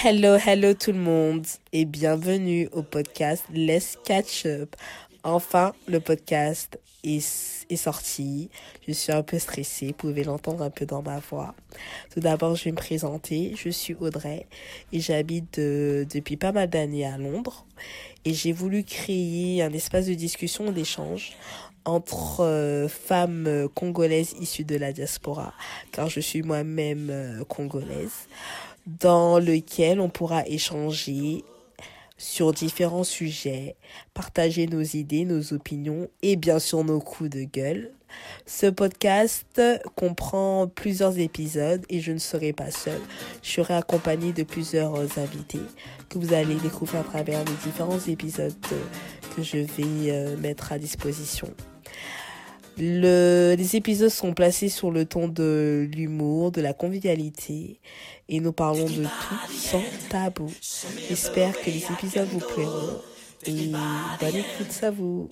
Hello, hello tout le monde et bienvenue au podcast Let's Catch Up. Enfin, le podcast est, est sorti. Je suis un peu stressée, vous pouvez l'entendre un peu dans ma voix. Tout d'abord, je vais me présenter. Je suis Audrey et j'habite depuis pas mal d'années à Londres. Et j'ai voulu créer un espace de discussion, d'échange entre euh, femmes congolaises issues de la diaspora, car je suis moi-même euh, congolaise dans lequel on pourra échanger sur différents sujets, partager nos idées, nos opinions et bien sûr nos coups de gueule. Ce podcast comprend plusieurs épisodes et je ne serai pas seule. Je serai accompagnée de plusieurs invités que vous allez découvrir à travers les différents épisodes que je vais euh, mettre à disposition. Le, les épisodes sont placés sur le ton de l'humour, de la convivialité et nous parlons de tout sans tabou. J'espère que les épisodes vous plairont et bonne écoute à vous.